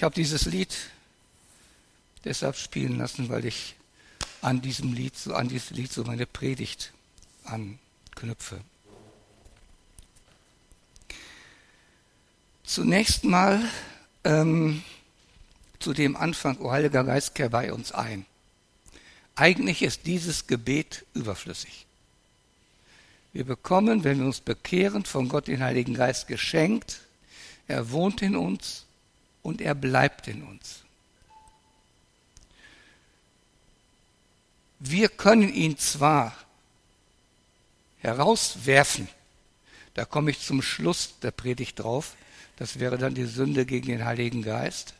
Ich habe dieses Lied deshalb spielen lassen, weil ich an diesem Lied, so an dieses Lied so meine Predigt anknüpfe. Zunächst mal ähm, zu dem Anfang, O Heiliger Geist, kehr bei uns ein. Eigentlich ist dieses Gebet überflüssig. Wir bekommen, wenn wir uns bekehren, von Gott den Heiligen Geist geschenkt. Er wohnt in uns und er bleibt in uns. Wir können ihn zwar herauswerfen, da komme ich zum Schluss der Predigt drauf, das wäre dann die Sünde gegen den Heiligen Geist,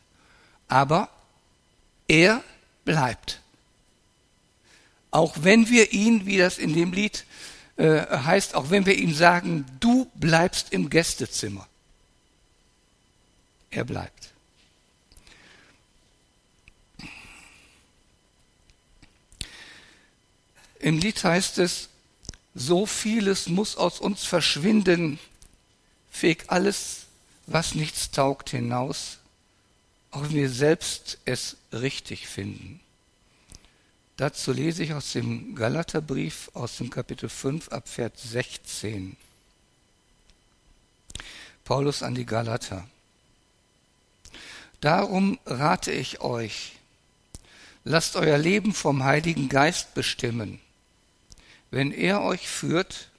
aber er bleibt. Auch wenn wir ihn, wie das in dem Lied äh, heißt, auch wenn wir ihm sagen, du bleibst im Gästezimmer. Er bleibt. Im Lied heißt es, so vieles muss aus uns verschwinden, feg alles, was nichts taugt, hinaus, auch wenn wir selbst es richtig finden. Dazu lese ich aus dem Galaterbrief aus dem Kapitel 5 ab Vers 16. Paulus an die Galater. Darum rate ich euch, lasst euer Leben vom Heiligen Geist bestimmen. Wenn er euch führt,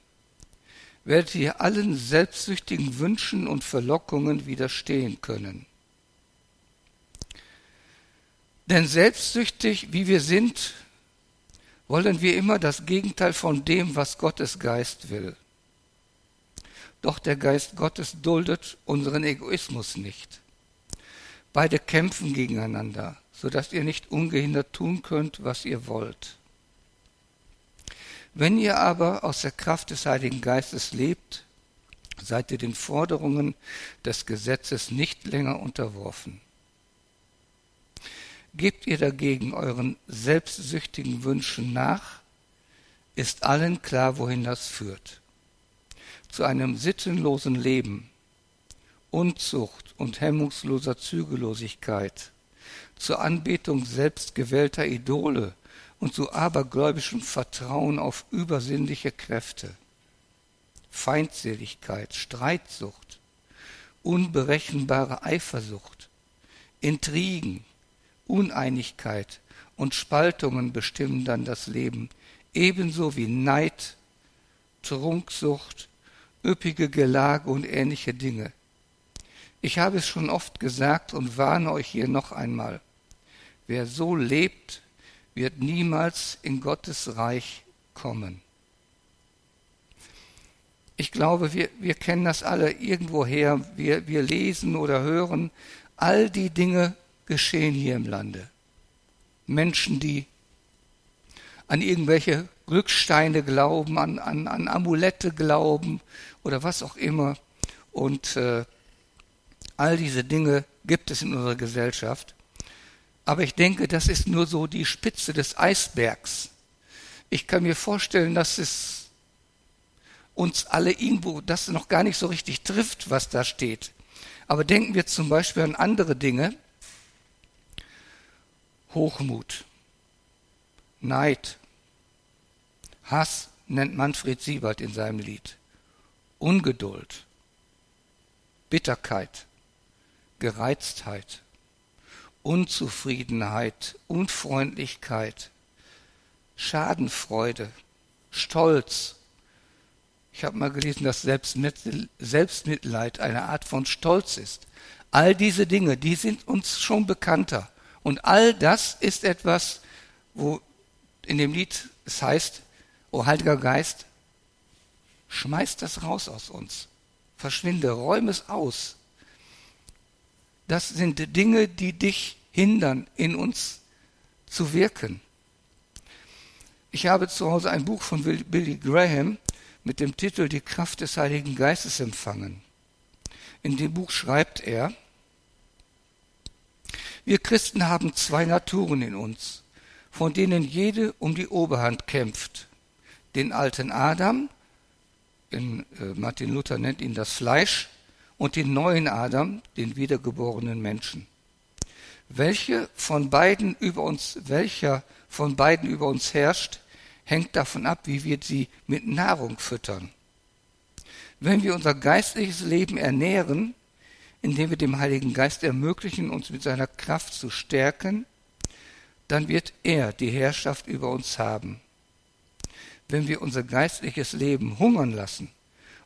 werdet ihr allen selbstsüchtigen Wünschen und Verlockungen widerstehen können. Denn selbstsüchtig wie wir sind, wollen wir immer das Gegenteil von dem, was Gottes Geist will. Doch der Geist Gottes duldet unseren Egoismus nicht. Beide kämpfen gegeneinander, so dass ihr nicht ungehindert tun könnt, was ihr wollt. Wenn ihr aber aus der Kraft des Heiligen Geistes lebt, seid ihr den Forderungen des Gesetzes nicht länger unterworfen. Gebt ihr dagegen euren selbstsüchtigen Wünschen nach, ist allen klar, wohin das führt. Zu einem sittenlosen Leben, Unzucht und hemmungsloser Zügellosigkeit, zur Anbetung selbstgewählter Idole und zu abergläubischem Vertrauen auf übersinnliche Kräfte, Feindseligkeit, Streitsucht, unberechenbare Eifersucht, Intrigen, Uneinigkeit und Spaltungen bestimmen dann das Leben, ebenso wie Neid, Trunksucht, üppige Gelage und ähnliche Dinge. Ich habe es schon oft gesagt und warne euch hier noch einmal. Wer so lebt, wird niemals in Gottes Reich kommen. Ich glaube, wir, wir kennen das alle irgendwoher. Wir, wir lesen oder hören all die Dinge, geschehen hier im Lande. Menschen, die an irgendwelche Glückssteine glauben, an, an, an Amulette glauben oder was auch immer. Und äh, all diese Dinge gibt es in unserer Gesellschaft. Aber ich denke, das ist nur so die Spitze des Eisbergs. Ich kann mir vorstellen, dass es uns alle irgendwo, das noch gar nicht so richtig trifft, was da steht. Aber denken wir zum Beispiel an andere Dinge, Hochmut, Neid, Hass nennt Manfred Siebert in seinem Lied, Ungeduld, Bitterkeit, Gereiztheit, Unzufriedenheit, Unfreundlichkeit, Schadenfreude, Stolz. Ich habe mal gelesen, dass Selbstmitleid eine Art von Stolz ist. All diese Dinge, die sind uns schon bekannter. Und all das ist etwas, wo in dem Lied es heißt, O Heiliger Geist, schmeiß das raus aus uns. Verschwinde, räum es aus. Das sind Dinge, die dich hindern, in uns zu wirken. Ich habe zu Hause ein Buch von Billy Graham mit dem Titel Die Kraft des Heiligen Geistes empfangen. In dem Buch schreibt er, wir Christen haben zwei Naturen in uns, von denen jede um die Oberhand kämpft. Den alten Adam, in, äh, Martin Luther nennt ihn das Fleisch, und den neuen Adam, den wiedergeborenen Menschen. Welche von beiden über uns, welcher von beiden über uns herrscht, hängt davon ab, wie wir sie mit Nahrung füttern. Wenn wir unser geistliches Leben ernähren, indem wir dem Heiligen Geist ermöglichen, uns mit seiner Kraft zu stärken, dann wird er die Herrschaft über uns haben. Wenn wir unser geistliches Leben hungern lassen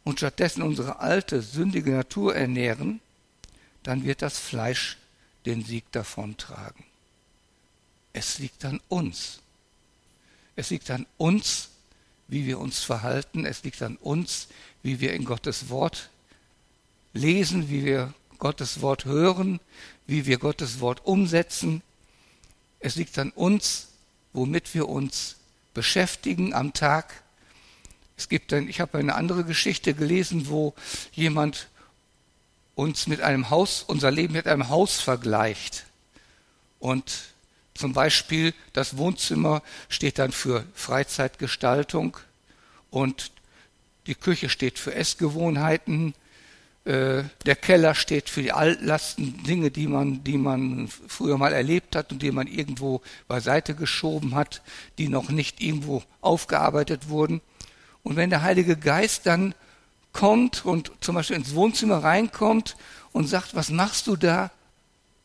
und stattdessen unsere alte, sündige Natur ernähren, dann wird das Fleisch den Sieg davontragen. Es liegt an uns. Es liegt an uns, wie wir uns verhalten. Es liegt an uns, wie wir in Gottes Wort lesen, wie wir Gottes Wort hören, wie wir Gottes Wort umsetzen. Es liegt an uns, womit wir uns beschäftigen am Tag. Es gibt ein, ich habe eine andere Geschichte gelesen, wo jemand uns mit einem Haus, unser Leben mit einem Haus vergleicht. Und zum Beispiel das Wohnzimmer steht dann für Freizeitgestaltung und die Küche steht für Essgewohnheiten, äh, der Keller steht für die Altlasten, Dinge, die man, die man früher mal erlebt hat und die man irgendwo beiseite geschoben hat, die noch nicht irgendwo aufgearbeitet wurden. Und wenn der Heilige Geist dann kommt und zum Beispiel ins Wohnzimmer reinkommt und sagt, was machst du da?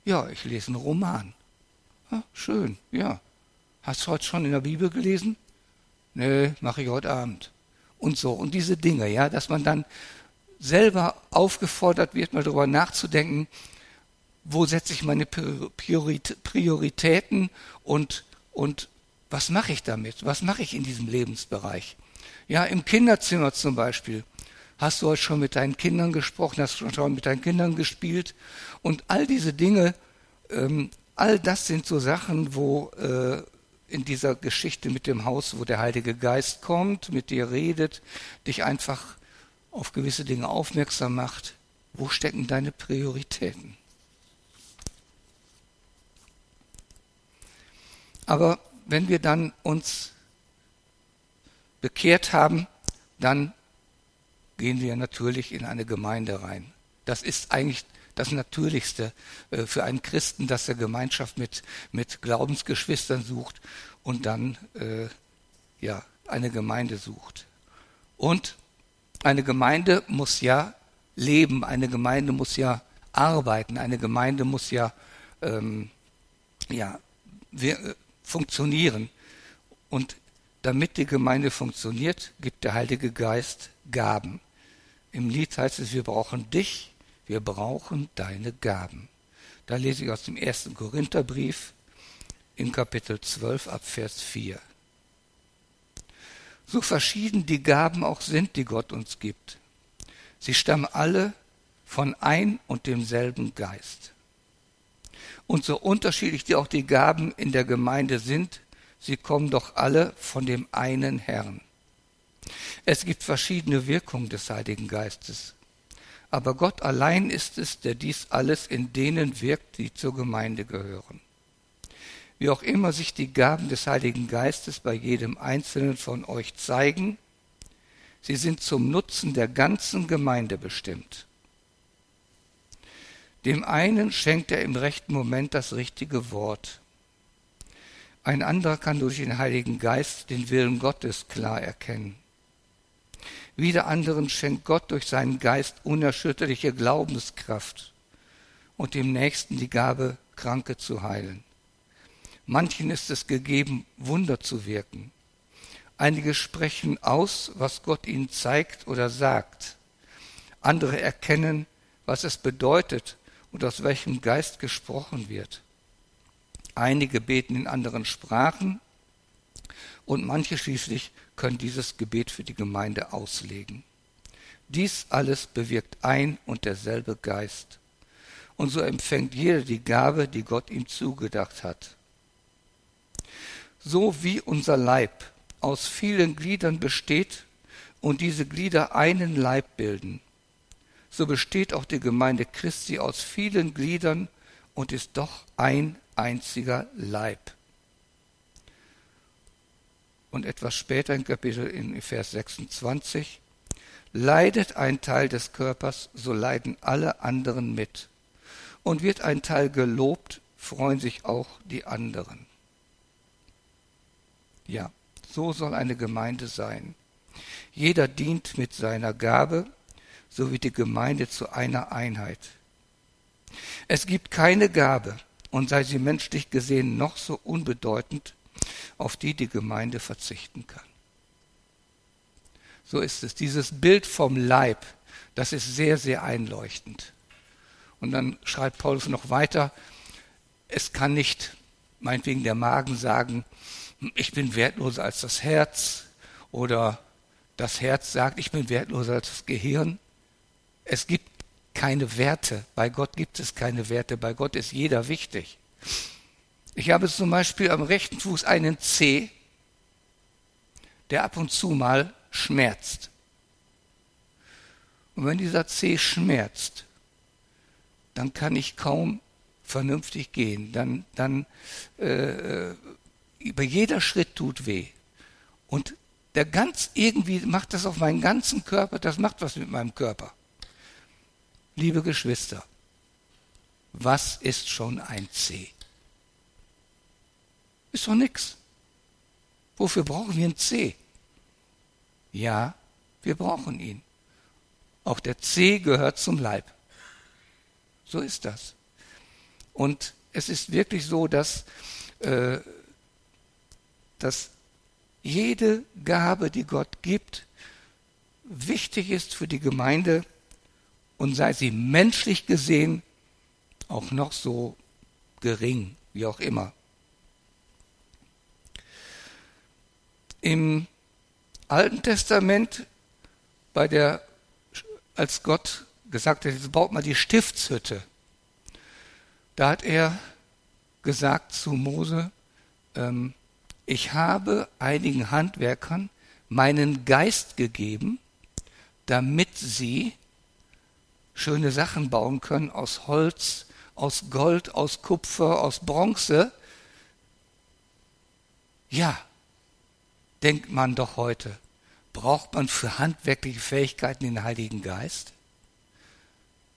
Ja, ich lese einen Roman. Ja, schön, ja. Hast du heute schon in der Bibel gelesen? Nee, mache ich heute Abend. Und so. Und diese Dinge, ja, dass man dann selber aufgefordert wird, mal darüber nachzudenken, wo setze ich meine Prioritäten und, und was mache ich damit? Was mache ich in diesem Lebensbereich? Ja, im Kinderzimmer zum Beispiel. Hast du heute schon mit deinen Kindern gesprochen? Hast du schon mit deinen Kindern gespielt? Und all diese Dinge, ähm, all das sind so Sachen, wo äh, in dieser Geschichte mit dem Haus, wo der Heilige Geist kommt, mit dir redet, dich einfach auf gewisse Dinge aufmerksam macht. Wo stecken deine Prioritäten? Aber wenn wir dann uns bekehrt haben, dann gehen wir natürlich in eine Gemeinde rein. Das ist eigentlich das Natürlichste äh, für einen Christen, dass er Gemeinschaft mit, mit Glaubensgeschwistern sucht und dann äh, ja, eine Gemeinde sucht. Und eine Gemeinde muss ja leben, eine Gemeinde muss ja arbeiten, eine Gemeinde muss ja, ähm, ja wir, äh, funktionieren. Und damit die Gemeinde funktioniert, gibt der Heilige Geist Gaben. Im Lied heißt es, wir brauchen dich, wir brauchen deine Gaben. Da lese ich aus dem ersten Korintherbrief in Kapitel 12 ab Vers 4. So verschieden die Gaben auch sind, die Gott uns gibt. Sie stammen alle von ein und demselben Geist. Und so unterschiedlich die auch die Gaben in der Gemeinde sind, sie kommen doch alle von dem einen Herrn. Es gibt verschiedene Wirkungen des Heiligen Geistes. Aber Gott allein ist es, der dies alles in denen wirkt, die zur Gemeinde gehören. Wie auch immer sich die Gaben des Heiligen Geistes bei jedem Einzelnen von euch zeigen, sie sind zum Nutzen der ganzen Gemeinde bestimmt. Dem einen schenkt er im rechten Moment das richtige Wort. Ein anderer kann durch den Heiligen Geist den Willen Gottes klar erkennen. Wieder anderen schenkt Gott durch seinen Geist unerschütterliche Glaubenskraft und dem Nächsten die Gabe, Kranke zu heilen. Manchen ist es gegeben, Wunder zu wirken. Einige sprechen aus, was Gott ihnen zeigt oder sagt. Andere erkennen, was es bedeutet und aus welchem Geist gesprochen wird. Einige beten in anderen Sprachen und manche schließlich können dieses Gebet für die Gemeinde auslegen. Dies alles bewirkt ein und derselbe Geist. Und so empfängt jeder die Gabe, die Gott ihm zugedacht hat. So wie unser Leib aus vielen Gliedern besteht und diese Glieder einen Leib bilden, so besteht auch die Gemeinde Christi aus vielen Gliedern und ist doch ein einziger Leib und etwas später in Kapitel in Vers 26, leidet ein Teil des Körpers, so leiden alle anderen mit. Und wird ein Teil gelobt, freuen sich auch die anderen. Ja, so soll eine Gemeinde sein. Jeder dient mit seiner Gabe, so wie die Gemeinde zu einer Einheit. Es gibt keine Gabe, und sei sie menschlich gesehen noch so unbedeutend, auf die die Gemeinde verzichten kann. So ist es. Dieses Bild vom Leib, das ist sehr, sehr einleuchtend. Und dann schreibt Paulus noch weiter, es kann nicht, meinetwegen der Magen sagen, ich bin wertloser als das Herz oder das Herz sagt, ich bin wertloser als das Gehirn. Es gibt keine Werte. Bei Gott gibt es keine Werte. Bei Gott ist jeder wichtig. Ich habe zum Beispiel am rechten Fuß einen C, der ab und zu mal schmerzt. Und wenn dieser C schmerzt, dann kann ich kaum vernünftig gehen. Dann, dann äh, äh über jeder Schritt tut weh. Und der ganz irgendwie macht das auf meinen ganzen Körper, das macht was mit meinem Körper. Liebe Geschwister, was ist schon ein C? Ist doch nix. Wofür brauchen wir ein C? Ja, wir brauchen ihn. Auch der C gehört zum Leib. So ist das. Und es ist wirklich so, dass, äh, dass jede Gabe, die Gott gibt, wichtig ist für die Gemeinde und sei sie menschlich gesehen auch noch so gering, wie auch immer. Im Alten Testament, bei der, als Gott gesagt hat, jetzt baut mal die Stiftshütte, da hat er gesagt zu Mose, ähm, ich habe einigen Handwerkern meinen Geist gegeben, damit sie schöne Sachen bauen können aus Holz, aus Gold, aus Kupfer, aus Bronze. Ja, denkt man doch heute, braucht man für handwerkliche Fähigkeiten den Heiligen Geist?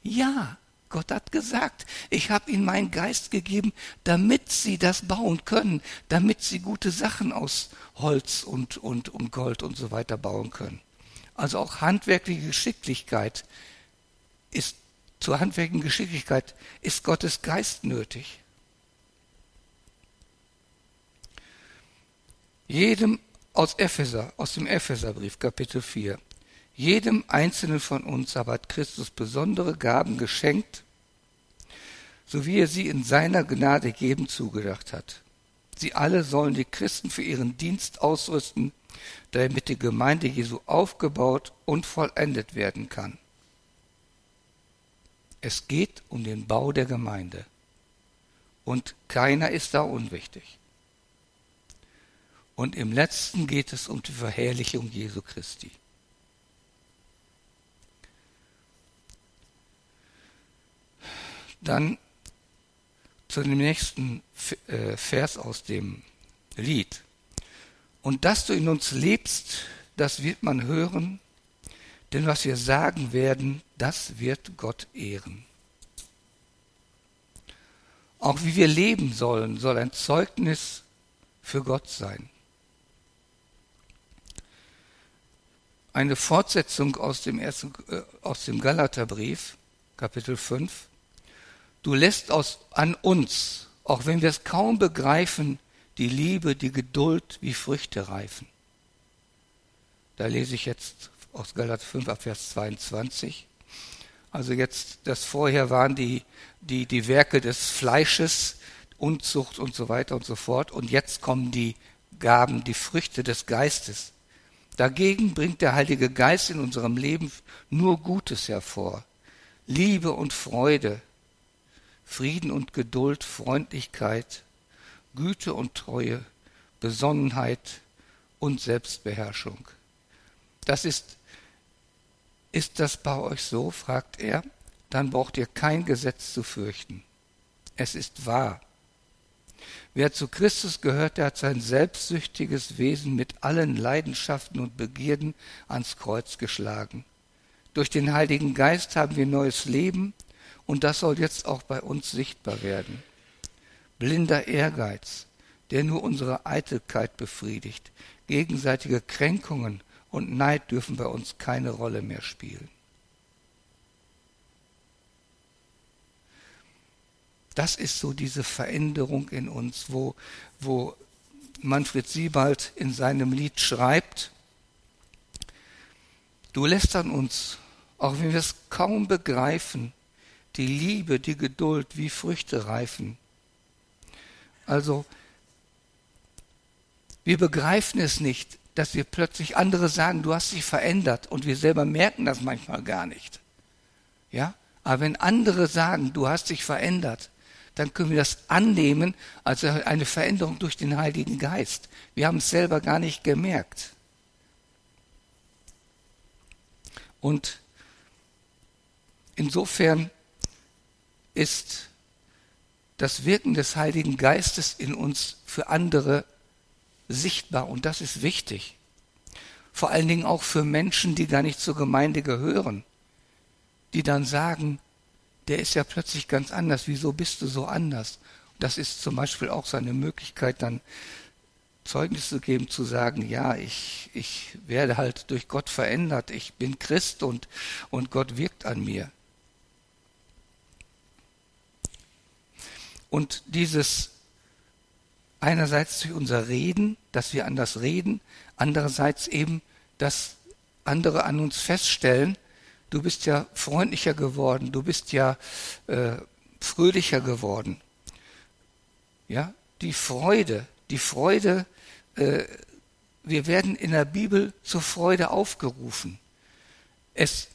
Ja, Gott hat gesagt, ich habe ihnen meinen Geist gegeben, damit sie das bauen können, damit sie gute Sachen aus Holz und, und, und Gold und so weiter bauen können. Also auch handwerkliche Geschicklichkeit ist, zur handwerklichen Geschicklichkeit ist Gottes Geist nötig. Jedem aus Epheser, aus dem Epheserbrief, Kapitel 4. Jedem einzelnen von uns aber hat Christus besondere Gaben geschenkt, so wie er sie in seiner Gnade geben zugedacht hat. Sie alle sollen die Christen für ihren Dienst ausrüsten, damit die Gemeinde Jesu aufgebaut und vollendet werden kann. Es geht um den Bau der Gemeinde. Und keiner ist da unwichtig. Und im letzten geht es um die Verherrlichung Jesu Christi. Dann zu dem nächsten äh, Vers aus dem Lied. Und dass du in uns lebst, das wird man hören, denn was wir sagen werden, das wird Gott ehren. Auch wie wir leben sollen, soll ein Zeugnis für Gott sein. Eine Fortsetzung aus dem, ersten, äh, aus dem Galaterbrief, Kapitel 5, Du lässt aus, an uns, auch wenn wir es kaum begreifen, die Liebe, die Geduld wie Früchte reifen. Da lese ich jetzt aus Galater 5 ab Vers 22. Also jetzt, das vorher waren die, die, die Werke des Fleisches, Unzucht und so weiter und so fort. Und jetzt kommen die Gaben, die Früchte des Geistes. Dagegen bringt der Heilige Geist in unserem Leben nur Gutes hervor. Liebe und Freude, Frieden und Geduld, Freundlichkeit, Güte und Treue, Besonnenheit und Selbstbeherrschung. Das ist, ist das bei euch so? fragt er. Dann braucht ihr kein Gesetz zu fürchten. Es ist wahr. Wer zu Christus gehört, der hat sein selbstsüchtiges Wesen mit allen Leidenschaften und Begierden ans Kreuz geschlagen. Durch den Heiligen Geist haben wir neues Leben und das soll jetzt auch bei uns sichtbar werden. blinder Ehrgeiz, der nur unsere Eitelkeit befriedigt. Gegenseitige Kränkungen und Neid dürfen bei uns keine Rolle mehr spielen. Das ist so diese Veränderung in uns, wo, wo Manfred Siebald in seinem Lied schreibt, du lässt an uns, auch wenn wir es kaum begreifen, die Liebe, die Geduld wie Früchte reifen. Also, wir begreifen es nicht, dass wir plötzlich andere sagen, du hast dich verändert und wir selber merken das manchmal gar nicht. Ja? Aber wenn andere sagen, du hast dich verändert, dann können wir das annehmen als eine Veränderung durch den Heiligen Geist. Wir haben es selber gar nicht gemerkt. Und insofern ist das Wirken des Heiligen Geistes in uns für andere sichtbar und das ist wichtig. Vor allen Dingen auch für Menschen, die gar nicht zur Gemeinde gehören, die dann sagen, der ist ja plötzlich ganz anders, wieso bist du so anders? Das ist zum Beispiel auch seine Möglichkeit, dann Zeugnis zu geben, zu sagen, ja, ich, ich werde halt durch Gott verändert, ich bin Christ und, und Gott wirkt an mir. Und dieses einerseits durch unser Reden, dass wir anders reden, andererseits eben, dass andere an uns feststellen, du bist ja freundlicher geworden, du bist ja äh, fröhlicher geworden. Ja, die Freude, die Freude, äh, wir werden in der Bibel zur Freude aufgerufen. Es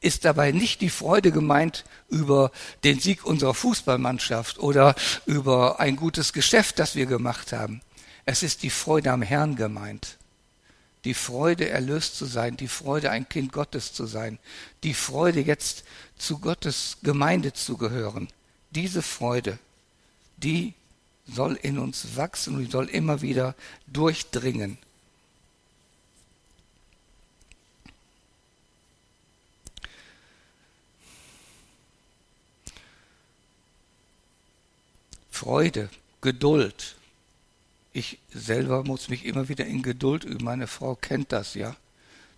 ist dabei nicht die Freude gemeint über den Sieg unserer Fußballmannschaft oder über ein gutes Geschäft, das wir gemacht haben. Es ist die Freude am Herrn gemeint. Die Freude, erlöst zu sein, die Freude, ein Kind Gottes zu sein, die Freude, jetzt zu Gottes Gemeinde zu gehören. Diese Freude, die soll in uns wachsen und die soll immer wieder durchdringen. Freude, Geduld. Ich selber muss mich immer wieder in Geduld üben. Meine Frau kennt das, ja.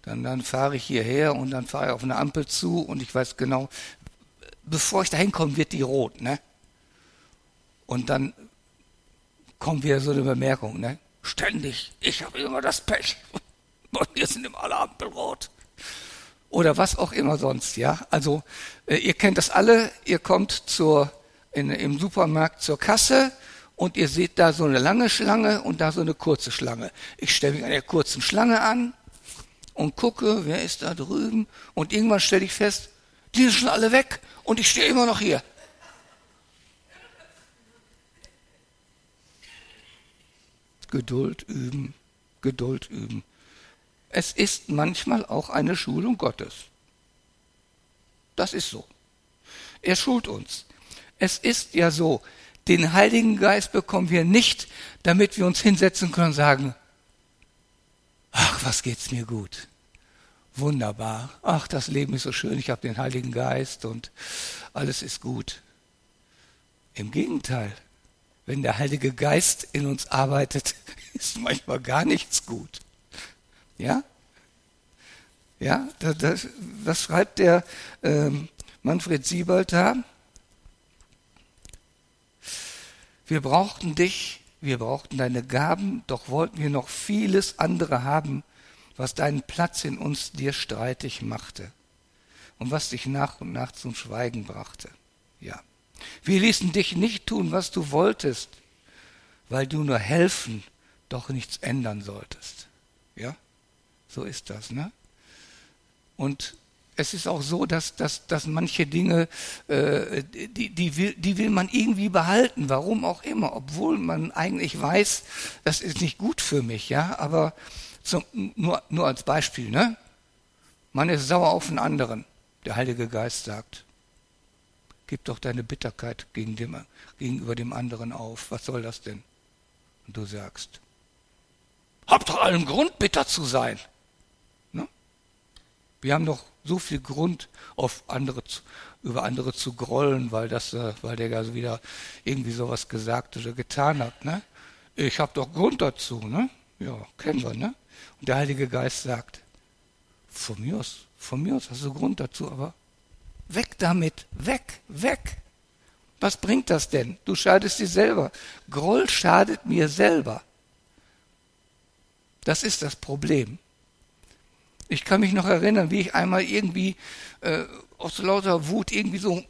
Dann, dann fahre ich hierher und dann fahre ich auf eine Ampel zu und ich weiß genau, bevor ich dahin komme, wird die rot, ne? Und dann kommt wieder so eine Bemerkung, ne? Ständig, ich habe immer das Pech. Und wir sind immer alle Ampel rot. Oder was auch immer sonst, ja. Also, äh, ihr kennt das alle, ihr kommt zur in, im Supermarkt zur Kasse und ihr seht da so eine lange Schlange und da so eine kurze Schlange. Ich stelle mich an der kurzen Schlange an und gucke, wer ist da drüben und irgendwann stelle ich fest, die sind schon alle weg und ich stehe immer noch hier. Geduld üben, Geduld üben. Es ist manchmal auch eine Schulung Gottes. Das ist so. Er schult uns. Es ist ja so, den Heiligen Geist bekommen wir nicht, damit wir uns hinsetzen können und sagen, ach, was geht's mir gut. Wunderbar. Ach, das Leben ist so schön, ich habe den Heiligen Geist und alles ist gut. Im Gegenteil, wenn der Heilige Geist in uns arbeitet, ist manchmal gar nichts gut. Ja? Ja, das, das, schreibt der ähm, Manfred Siebald da? Wir brauchten dich, wir brauchten deine Gaben, doch wollten wir noch vieles andere haben, was deinen Platz in uns dir streitig machte und was dich nach und nach zum Schweigen brachte. Ja. Wir ließen dich nicht tun, was du wolltest, weil du nur helfen, doch nichts ändern solltest. Ja? So ist das, ne? Und es ist auch so, dass, dass, dass manche Dinge, äh, die, die, will, die will man irgendwie behalten, warum auch immer, obwohl man eigentlich weiß, das ist nicht gut für mich, ja, aber zum, nur, nur als Beispiel, ne? Man ist sauer auf einen anderen. Der Heilige Geist sagt, gib doch deine Bitterkeit gegen dem, gegenüber dem anderen auf. Was soll das denn? Und du sagst, habt doch allen Grund, bitter zu sein. Ne? Wir haben doch so viel Grund, auf andere zu, über andere zu grollen, weil das, äh, weil der also wieder irgendwie sowas gesagt oder getan hat. Ne? Ich habe doch Grund dazu, ne? Ja, kennen wir, ne? Und der Heilige Geist sagt, von mir aus, von mir aus hast du Grund dazu, aber weg damit, weg, weg. Was bringt das denn? Du schadest dir selber. Groll schadet mir selber. Das ist das Problem. Ich kann mich noch erinnern, wie ich einmal irgendwie äh, aus lauter Wut irgendwie so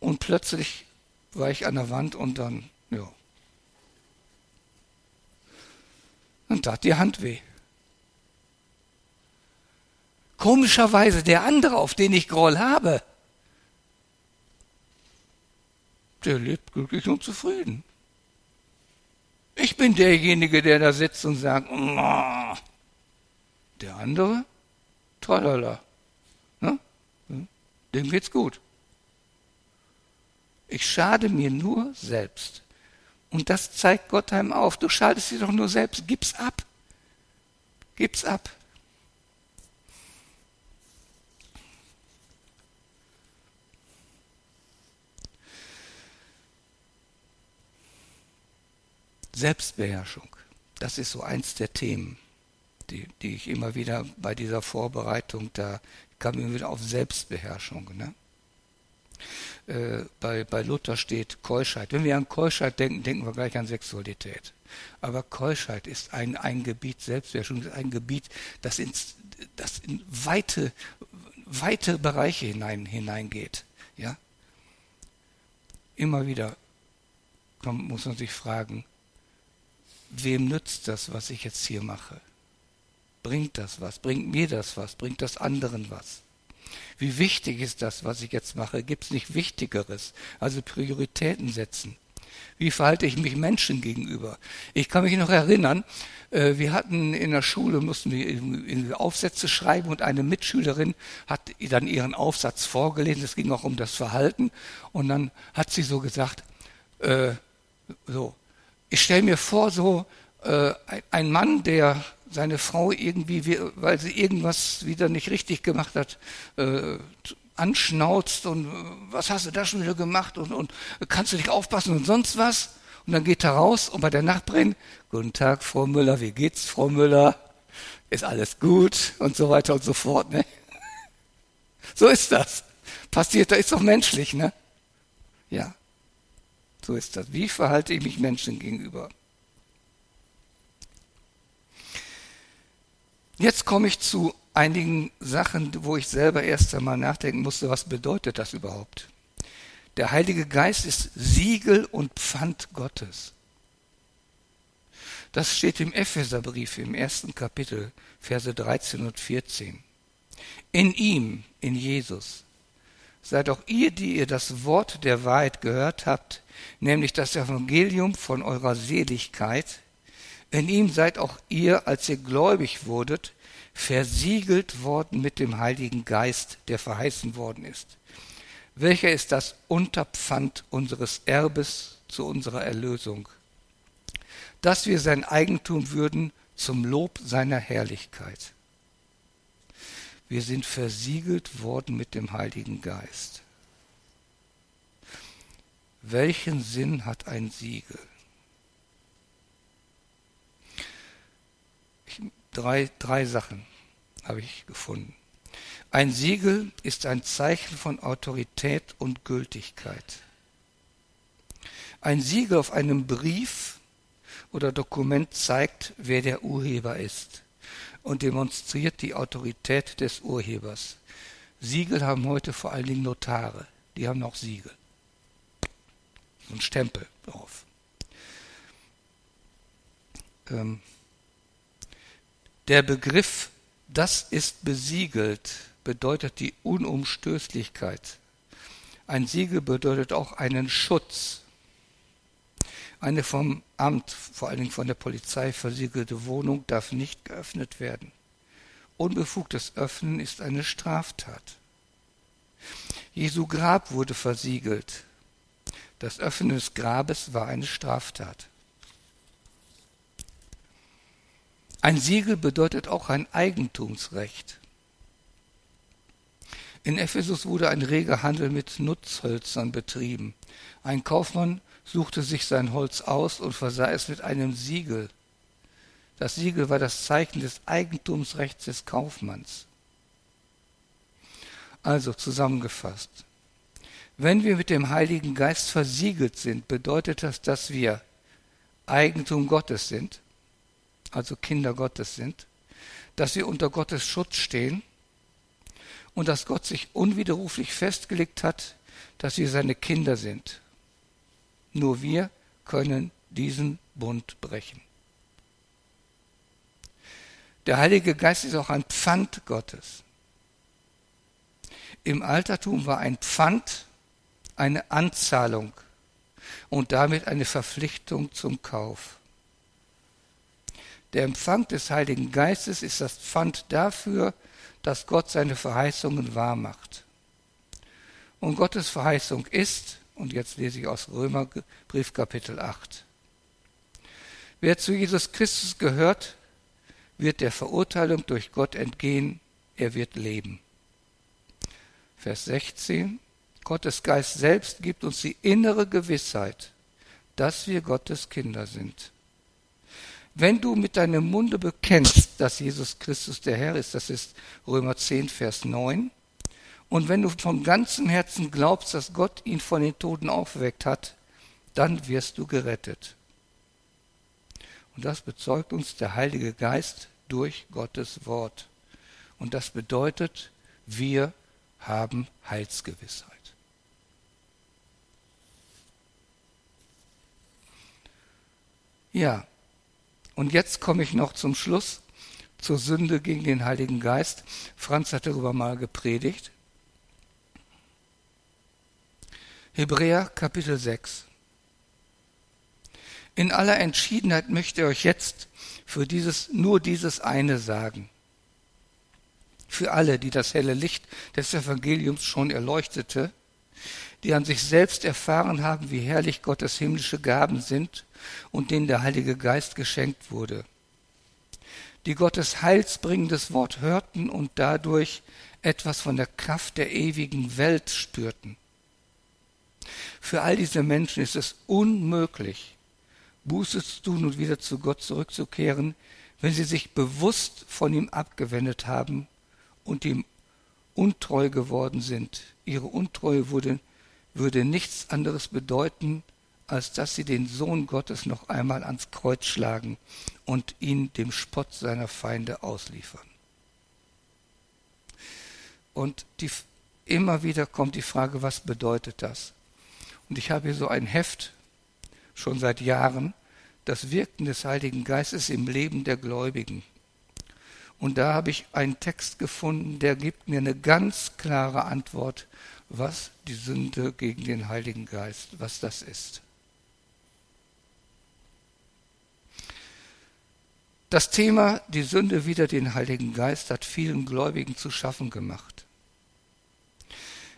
und plötzlich war ich an der Wand und dann, ja. Dann tat die Hand weh. Komischerweise der andere, auf den ich Groll habe, der lebt glücklich und zufrieden. Ich bin derjenige, der da sitzt und sagt, oh. der andere, tralala. Ne? Dem geht's gut. Ich schade mir nur selbst. Und das zeigt Gott einem auf. Du schadest dir doch nur selbst. Gib's ab. Gib's ab. Selbstbeherrschung. Das ist so eins der Themen, die, die ich immer wieder bei dieser Vorbereitung, da kam ich wieder auf Selbstbeherrschung. Ne? Äh, bei, bei Luther steht Keuschheit. Wenn wir an Keuschheit denken, denken wir gleich an Sexualität. Aber Keuschheit ist ein, ein Gebiet, Selbstbeherrschung ein Gebiet, das, ins, das in weite, weite Bereiche hinein, hineingeht. Ja? Immer wieder muss man sich fragen, wem nützt das, was ich jetzt hier mache? Bringt das was? Bringt mir das was? Bringt das anderen was? Wie wichtig ist das, was ich jetzt mache? Gibt es nicht Wichtigeres? Also Prioritäten setzen. Wie verhalte ich mich Menschen gegenüber? Ich kann mich noch erinnern, äh, wir hatten in der Schule, mussten wir Aufsätze schreiben und eine Mitschülerin hat dann ihren Aufsatz vorgelesen. Es ging auch um das Verhalten. Und dann hat sie so gesagt, äh, so, ich stelle mir vor, so äh, ein Mann, der seine Frau irgendwie, weil sie irgendwas wieder nicht richtig gemacht hat, äh, anschnauzt und äh, was hast du da schon wieder gemacht und, und kannst du nicht aufpassen und sonst was? Und dann geht er raus und bei der Nachbarin, guten Tag, Frau Müller, wie geht's, Frau Müller? Ist alles gut? Und so weiter und so fort, ne? So ist das. Passiert, da ist doch menschlich, ne? Ja. So ist das. Wie verhalte ich mich Menschen gegenüber? Jetzt komme ich zu einigen Sachen, wo ich selber erst einmal nachdenken musste, was bedeutet das überhaupt? Der Heilige Geist ist Siegel und Pfand Gottes. Das steht im Epheserbrief im ersten Kapitel, Verse 13 und 14. In ihm, in Jesus, seid auch ihr, die ihr das Wort der Wahrheit gehört habt, nämlich das Evangelium von eurer Seligkeit. In ihm seid auch ihr, als ihr gläubig wurdet, versiegelt worden mit dem Heiligen Geist, der verheißen worden ist. Welcher ist das Unterpfand unseres Erbes zu unserer Erlösung? Dass wir sein Eigentum würden zum Lob seiner Herrlichkeit. Wir sind versiegelt worden mit dem Heiligen Geist. Welchen Sinn hat ein Siegel? Ich, drei, drei Sachen habe ich gefunden. Ein Siegel ist ein Zeichen von Autorität und Gültigkeit. Ein Siegel auf einem Brief oder Dokument zeigt, wer der Urheber ist und demonstriert die Autorität des Urhebers. Siegel haben heute vor allen Dingen Notare, die haben auch Siegel ein Stempel drauf. Ähm, der Begriff das ist besiegelt bedeutet die Unumstößlichkeit. Ein Siegel bedeutet auch einen Schutz. Eine vom Amt, vor allen Dingen von der Polizei versiegelte Wohnung darf nicht geöffnet werden. Unbefugtes Öffnen ist eine Straftat. Jesu Grab wurde versiegelt. Das Öffnen des Grabes war eine Straftat. Ein Siegel bedeutet auch ein Eigentumsrecht. In Ephesus wurde ein reger Handel mit Nutzhölzern betrieben. Ein Kaufmann suchte sich sein Holz aus und versah es mit einem Siegel. Das Siegel war das Zeichen des Eigentumsrechts des Kaufmanns. Also zusammengefasst. Wenn wir mit dem Heiligen Geist versiegelt sind, bedeutet das, dass wir Eigentum Gottes sind, also Kinder Gottes sind, dass wir unter Gottes Schutz stehen und dass Gott sich unwiderruflich festgelegt hat, dass wir seine Kinder sind. Nur wir können diesen Bund brechen. Der Heilige Geist ist auch ein Pfand Gottes. Im Altertum war ein Pfand eine Anzahlung und damit eine Verpflichtung zum Kauf. Der Empfang des Heiligen Geistes ist das Pfand dafür, dass Gott seine Verheißungen wahrmacht. Und Gottes Verheißung ist, und jetzt lese ich aus Römerbrief Kapitel 8, wer zu Jesus Christus gehört, wird der Verurteilung durch Gott entgehen, er wird leben. Vers 16, Gottes Geist selbst gibt uns die innere Gewissheit, dass wir Gottes Kinder sind. Wenn du mit deinem Munde bekennst, dass Jesus Christus der Herr ist, das ist Römer 10, Vers 9, und wenn du von ganzem Herzen glaubst, dass Gott ihn von den Toten aufgeweckt hat, dann wirst du gerettet. Und das bezeugt uns der Heilige Geist durch Gottes Wort. Und das bedeutet, wir haben Heilsgewissheit. Ja, und jetzt komme ich noch zum Schluss zur Sünde gegen den Heiligen Geist. Franz hat darüber mal gepredigt. Hebräer Kapitel 6. In aller Entschiedenheit möchte ich euch jetzt für dieses, nur dieses eine sagen. Für alle, die das helle Licht des Evangeliums schon erleuchtete, die an sich selbst erfahren haben, wie herrlich Gottes himmlische Gaben sind und denen der Heilige Geist geschenkt wurde, die Gottes heilsbringendes Wort hörten und dadurch etwas von der Kraft der ewigen Welt spürten. Für all diese Menschen ist es unmöglich, Buße zu tun und wieder zu Gott zurückzukehren, wenn sie sich bewusst von ihm abgewendet haben und ihm untreu geworden sind. Ihre Untreue wurde, würde nichts anderes bedeuten, als dass sie den Sohn Gottes noch einmal ans Kreuz schlagen und ihn dem Spott seiner Feinde ausliefern. Und die, immer wieder kommt die Frage, was bedeutet das? Und ich habe hier so ein Heft, schon seit Jahren, das Wirken des Heiligen Geistes im Leben der Gläubigen. Und da habe ich einen Text gefunden, der gibt mir eine ganz klare Antwort, was die Sünde gegen den Heiligen Geist, was das ist. Das Thema die Sünde wider den Heiligen Geist hat vielen Gläubigen zu schaffen gemacht.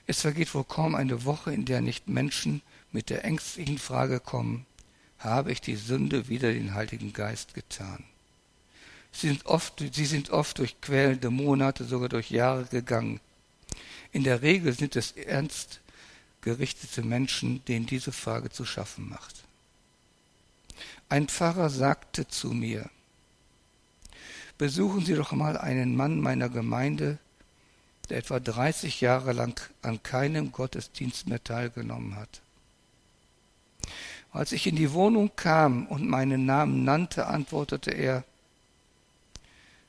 Es vergeht wohl kaum eine Woche, in der nicht Menschen mit der ängstlichen Frage kommen, habe ich die Sünde wider den Heiligen Geist getan? Sie sind oft, sie sind oft durch quälende Monate, sogar durch Jahre gegangen. In der Regel sind es ernst gerichtete Menschen, denen diese Frage zu schaffen macht. Ein Pfarrer sagte zu mir, besuchen Sie doch mal einen Mann meiner Gemeinde, der etwa 30 Jahre lang an keinem Gottesdienst mehr teilgenommen hat. Als ich in die Wohnung kam und meinen Namen nannte, antwortete er,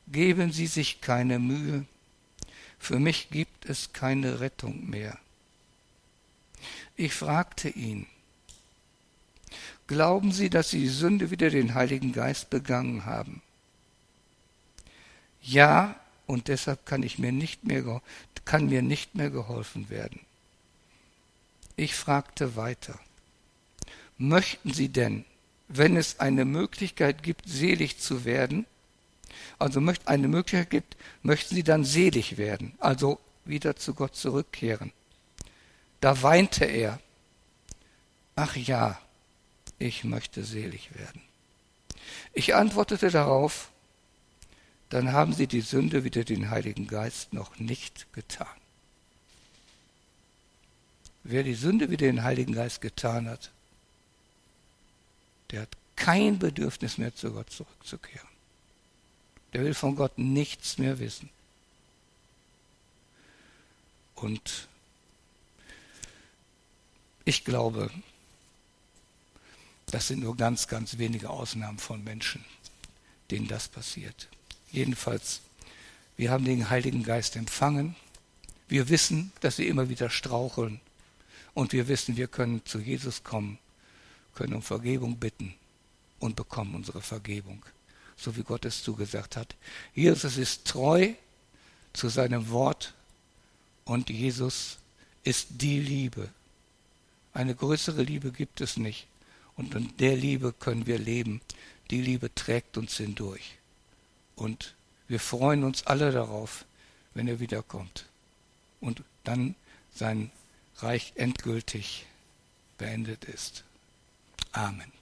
Geben Sie sich keine Mühe, für mich gibt es keine Rettung mehr. Ich fragte ihn, Glauben Sie, dass Sie die Sünde wider den Heiligen Geist begangen haben? Ja, und deshalb kann, ich mir nicht mehr, kann mir nicht mehr geholfen werden. Ich fragte weiter. Möchten Sie denn, wenn es eine Möglichkeit gibt, selig zu werden, also eine Möglichkeit gibt, möchten Sie dann selig werden, also wieder zu Gott zurückkehren? Da weinte er. Ach ja, ich möchte selig werden. Ich antwortete darauf, dann haben sie die Sünde wider den Heiligen Geist noch nicht getan. wer die Sünde wie den Heiligen Geist getan hat, der hat kein Bedürfnis mehr zu Gott zurückzukehren. Der will von Gott nichts mehr wissen. Und ich glaube, das sind nur ganz, ganz wenige Ausnahmen von Menschen, denen das passiert. Jedenfalls, wir haben den Heiligen Geist empfangen. Wir wissen, dass wir immer wieder straucheln. Und wir wissen, wir können zu Jesus kommen, können um Vergebung bitten und bekommen unsere Vergebung, so wie Gott es zugesagt hat. Jesus ist treu zu seinem Wort und Jesus ist die Liebe. Eine größere Liebe gibt es nicht. Und in der Liebe können wir leben. Die Liebe trägt uns hindurch. Und wir freuen uns alle darauf, wenn er wiederkommt und dann sein Reich endgültig beendet ist. Amen.